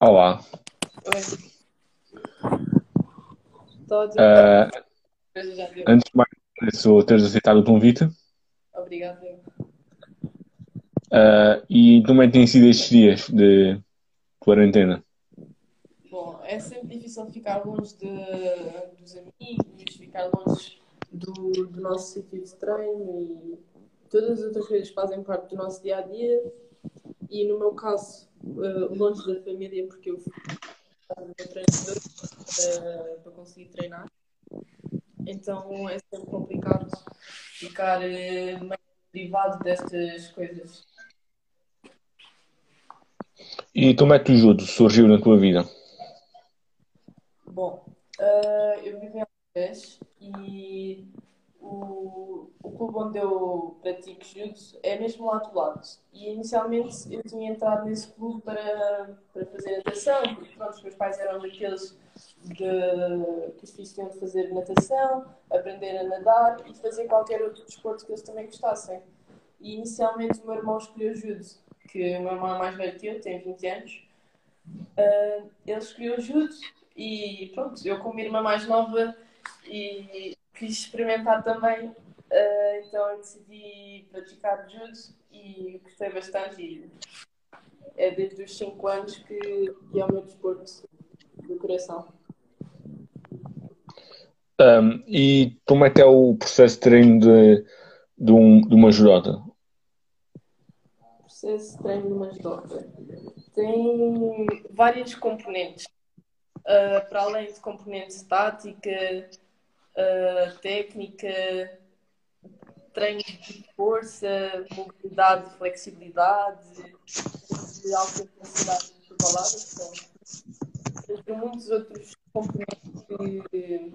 Olá. Oi. Já deu. antes de mais, agradeço teres aceitado o convite. Obrigado. eu. Ah, e como é que têm sido estes dias de quarentena? Bom, é sempre difícil ficar longe de, dos amigos, ficar longe do, do nosso sítio de treino e todas as outras coisas fazem parte do nosso dia a dia. E no meu caso, eh, longe da família, porque eu fui para o treinador eh, para conseguir treinar. Então é sempre complicado ficar meio privado destas coisas. E como é que o judo surgiu na tua vida? Bom, eu vivo em Algés e o, o clube onde eu pratico judo é mesmo lá do lado. E inicialmente eu tinha entrado nesse clube para, para fazer natação, porque pronto, os meus pais eram daqueles de, que os filhos tinham de fazer natação, aprender a nadar e fazer qualquer outro desporto que eles também gostassem. E inicialmente o meu irmão escolheu judo, que o meu irmão é mais velho que eu, tem 20 anos. Ah, ele escolheu judo e pronto, eu como irmã mais nova e quis experimentar também, ah, então eu decidi praticar judo e gostei bastante e é desde os 5 anos que, que é o meu desporto do coração. Ahm, e como é que é o processo de treino de, de, um, de uma judota? processo de treino de uma judoca tem várias componentes. Uh, para além de componente tática, uh, técnica, treino de força, mobilidade, flexibilidade, de alta intensidade intervalada, são entre muitos outros componentes que,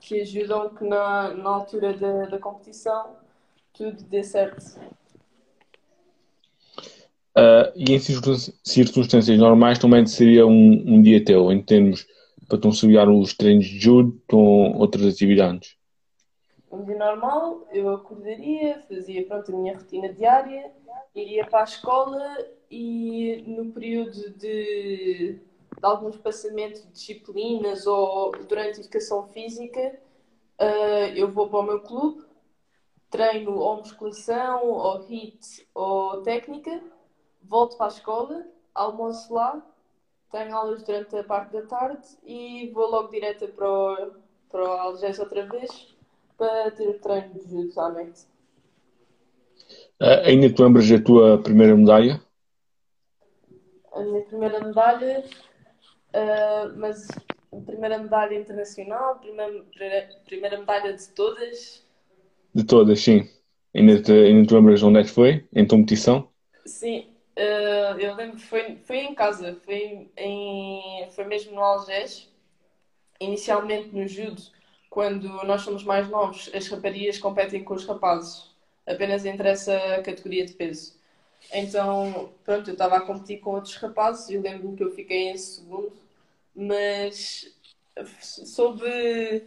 que ajudam que na, na altura da, da competição tudo dê certo. Ah, e em circun- circunstâncias normais também seria um, um dia teu, em termos para conciliar os treinos de judo com outras atividades. Um dia normal, eu acordaria, fazia pronto, a minha rotina diária, iria para a escola e no período de, de algum espaçamento de disciplinas ou durante a educação física, ah, eu vou para o meu clube, treino ou musculação, ou HIIT, ou técnica, volto para a escola, almoço lá, tenho aulas durante a parte da tarde e vou logo direto para o, para o Algés outra vez para ter o treino de judo à noite. Ah, ainda te lembras da tua primeira medalha? A minha primeira medalha, ah, mas a primeira medalha internacional, primeira, primeira medalha de todas, De todas, sim. Ainda te, ainda te lembras de onde é que foi? Em competição? sim, ah, eu lembro que foi, foi em casa, foi, em, foi mesmo no Algés, inicialmente no judo, quando nós somos mais novos, as raparigas competem com os rapazes, apenas entre essa categoria de peso. Então, pronto, eu estava a competir com outros rapazes e eu lembro-me que eu fiquei em segundo, mas soube,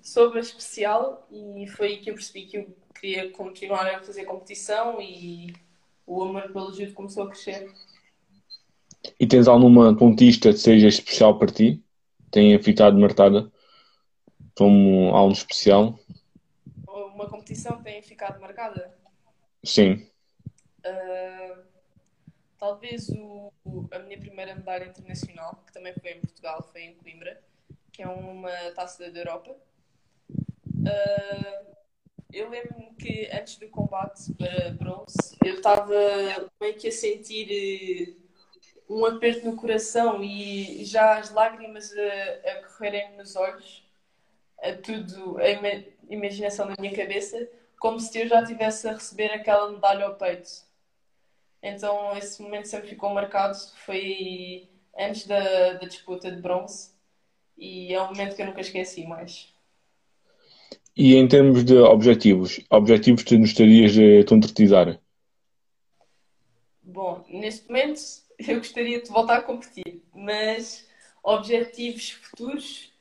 soube a especial e foi aí que eu percebi que eu queria continuar a fazer competição e o amor pelo judo começou a crescer. E tens alguma contista que seja especial para ti? Tenha ficado marcada como algo especial? Uma competição que tem ficado marcada. Sim. Uh, talvez o- a minha primeira medalha internacional, que também foi em Portugal, foi em Coimbra, que é uma taça da Europa. Uh, eu lembro-me que antes do combate para bronze, eu estava meio que a sentir eh, um aperto no coração e já as lágrimas a, a correrem nos olhos, a tudo, a ima- imaginação na minha cabeça, como se eu já estivesse a receber aquela medalha ao peito. Então esse momento sempre ficou marcado. Foi antes da, da disputa de bronze e é um momento que eu nunca esqueci mais. E em termos de objetivos, objetivos que tu gostarias de concretizar? Bom, neste momento eu gostaria de voltar a competir, mas objetivos futuros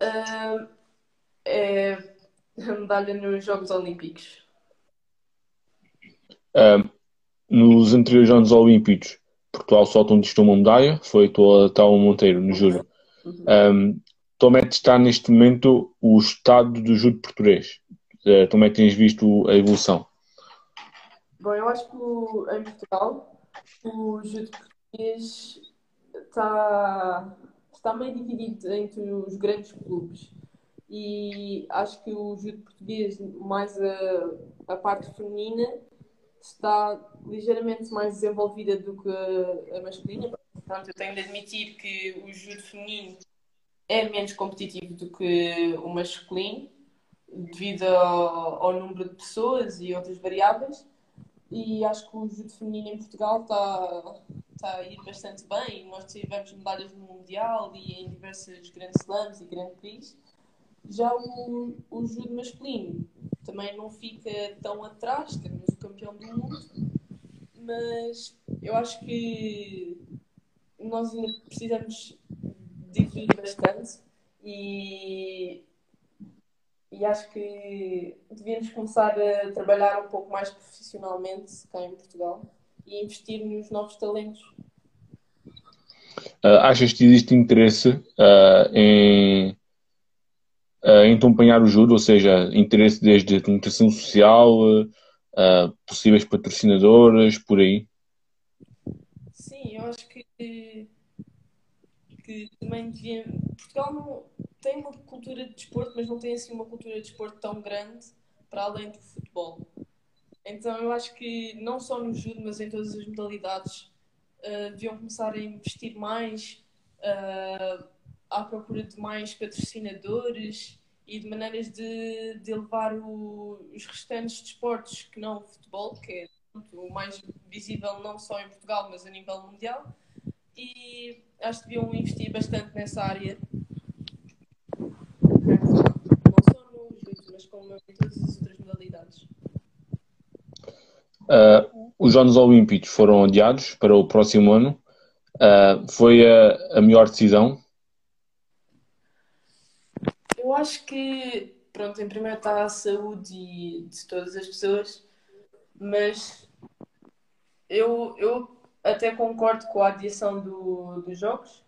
ah, é a medalha nos Jogos Olímpicos. Ah, nos anteriores Jogos Olímpicos, Portugal só conquistou uma medalha, foi a tal Monteiro, no júri. Uhum. Um, como é que está neste momento o estado do judo português? Uh, como é que tens visto a evolução? Bom, eu acho que em Portugal o judo português está, está meio dividido entre os grandes clubes e acho que o judo português, mais a, a parte feminina, está ligeiramente mais desenvolvida do que a, a masculina. Pronto, eu tenho de admitir que o judo feminino é menos competitivo do que o masculino, devido ao, ao número de pessoas e outras variáveis. E acho que o judo feminino em Portugal está, está a ir bastante bem. Nós tivemos medalhas no Mundial e em diversos grandes slams e grandes prix. Já o, o judo masculino também não fica tão atrás, temos o campeão do mundo, mas eu acho que nós ainda precisamos evoluir bastante e, e acho que devíamos começar a trabalhar um pouco mais profissionalmente cá em Portugal e investir nos novos talentos. Uh, achas que existe interesse uh, em uh, em acompanhar o judo, ou seja, interesse desde a comunicação social, possíveis patrocinadores, por aí? Sim, eu acho que, que também devia. Portugal não tem uma cultura de desporto, mas não tem assim uma cultura de desporto tão grande para além do futebol. Então eu acho que não só no judo, mas em todas as modalidades uh, deviam começar a investir mais uh, à procura de mais patrocinadores e de maneiras de, de elevar o, os restantes desportos que não o futebol, que é o mais visível não só em Portugal, mas a nível mundial. E acho que deviam investir bastante nessa área. Não só no judo, mas como em todas as outras modalidades. Uh, os Jogos Olímpicos foram adiados para o próximo ano. Uh, foi a, a melhor decisão eu acho que, pronto, em primeiro está a saúde de todas as pessoas, mas eu, eu até concordo com a adiação do, dos jogos,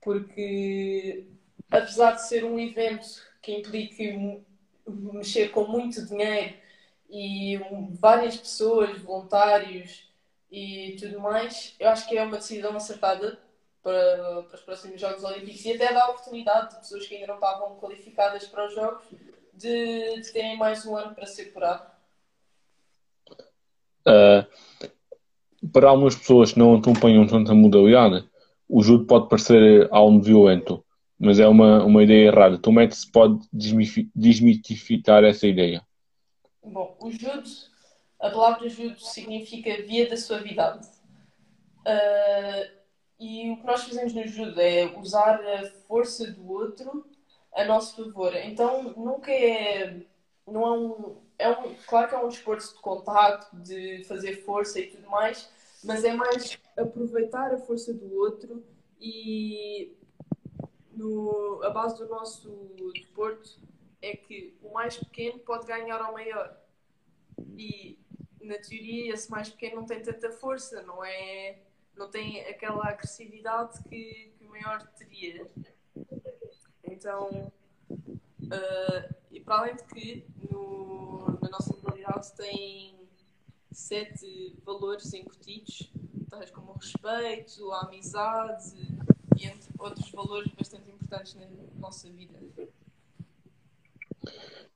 porque apesar de ser um evento que implique mexer com muito dinheiro e várias pessoas, voluntários e tudo mais, eu acho que é uma decisão acertada para, para os próximos Jogos Olímpicos e até dá a oportunidade de pessoas que ainda não estavam qualificadas para os Jogos de, de terem mais um ano para ser curado. Uh, para algumas pessoas que não acompanham tanta modalidade, o judo pode parecer algo violento, mas é uma, uma ideia errada. Como é que se pode desmitificar essa ideia? Bom, o judo, a palavra judo significa via da suavidade. Uh, e o que nós fazemos no judo é usar a força do outro a nosso favor. Então nunca é. Não é um, é um. Claro que é um esforço de contacto, de fazer força e tudo mais, mas é mais aproveitar a força do outro e no, a base do nosso desporto é que o mais pequeno pode ganhar ao maior. E na teoria esse mais pequeno não tem tanta força, não é não tem aquela agressividade que, que o maior teria. Então, uh, e para além de que no, na nossa modalidade tem sete valores incutidos, tais como o respeito, a amizade e entre outros valores bastante importantes na nossa vida.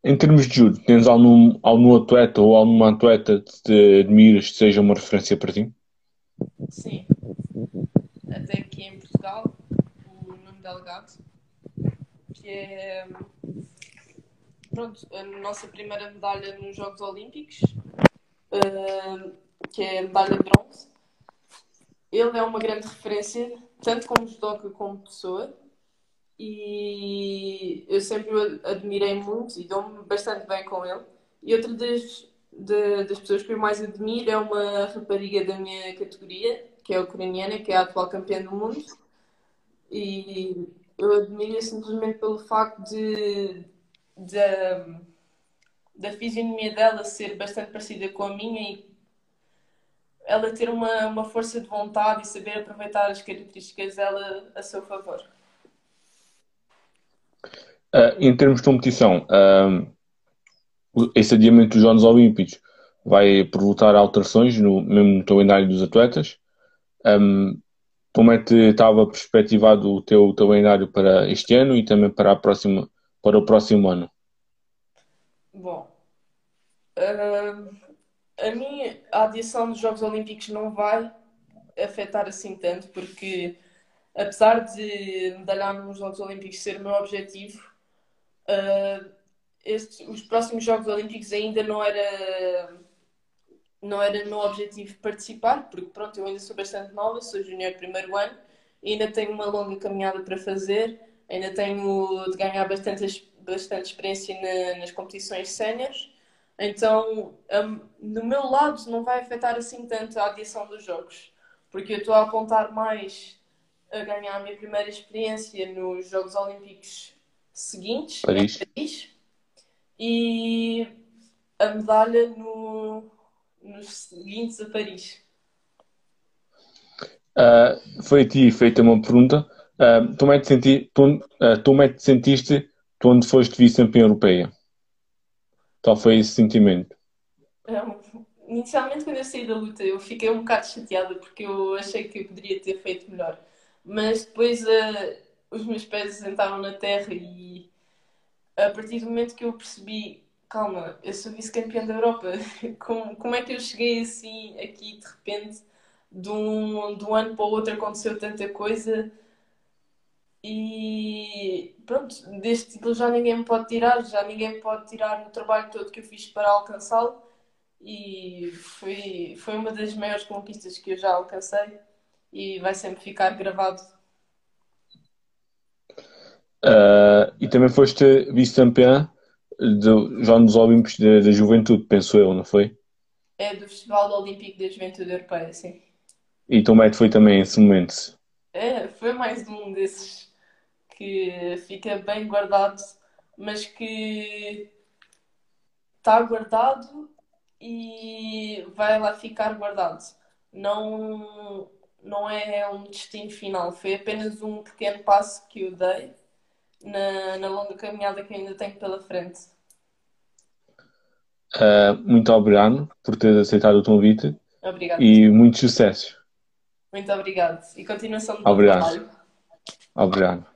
Em termos de judo, tens algum, algum atleta ou alguma atleta que te admiras que seja uma referência para ti? Sim. Até aqui em Portugal, o Nuno Delgado, que é pronto, a nossa primeira medalha nos Jogos Olímpicos, uh, que é a medalha de bronze. Ele é uma grande referência, tanto como judoca como pessoa, e eu sempre o admirei muito e dou-me bastante bem com ele. E outra das de, das pessoas que eu mais admiro é uma rapariga da minha categoria, que é ucraniana, que é a atual campeã do mundo. E eu admiro simplesmente pelo facto de, de da fisionomia dela ser bastante parecida com a minha e ela ter uma, uma força de vontade e saber aproveitar as características dela a seu favor. Uh, em termos de competição, uh, esse adiamento dos Jogos Olímpicos vai provocar alterações no, mesmo no calendário dos atletas. Um, como é que estava perspectivado o teu calendário para este ano e também para, a próxima, para o próximo ano? Bom, uh, a mim a adição dos Jogos Olímpicos não vai afetar assim tanto, porque apesar de medalhar nos Jogos Olímpicos ser o meu objetivo, uh, este, os próximos Jogos Olímpicos ainda não era não era meu objetivo participar, porque pronto, eu ainda sou bastante nova, sou junior primeiro ano, ainda tenho uma longa caminhada para fazer, ainda tenho de ganhar bastante, bastante experiência na, nas competições séniores, então um, no meu lado não vai afetar assim tanto a adição dos jogos, porque eu estou a apontar mais a ganhar a minha primeira experiência nos Jogos Olímpicos seguintes, Paris. Paris e a medalha no, nos seguintes a Paris. Uh, foi a ti feita uma pergunta. Uh, tu, é senti, tu, uh, tu é te sentiste tu onde foste vice-campeã europeia? Qual foi esse sentimento? Um, inicialmente, quando eu saí da luta, eu fiquei um bocado chateada porque eu achei que eu poderia ter feito melhor. Mas depois uh, os meus pés sentaram na terra e a partir do momento que eu percebi, calma, eu sou vice-campeã da Europa, como, como é que eu cheguei assim aqui de repente, de um, de um ano para o outro aconteceu tanta coisa e pronto, deste título já ninguém me pode tirar, já ninguém pode tirar o trabalho todo que eu fiz para alcançá-lo e foi, foi uma das maiores conquistas que eu já alcancei e vai sempre ficar gravado. Uh, e também foste vice-campeã já nos Olímpicos da Juventude, penso eu, não foi? É do Festival Olímpico da Juventude Europeia, sim. E Tom Matt foi também esse momento? É, foi mais um desses que fica bem guardado, mas que está guardado e vai lá ficar guardado. Não, não é um destino final, foi apenas um pequeno passo que eu dei na, na longa caminhada que ainda tenho pela frente. Uh, muito obrigado por ter aceitado o convite. Obrigado. E muito sucesso. Muito obrigado. E continuação do obrigado. trabalho. Obrigado.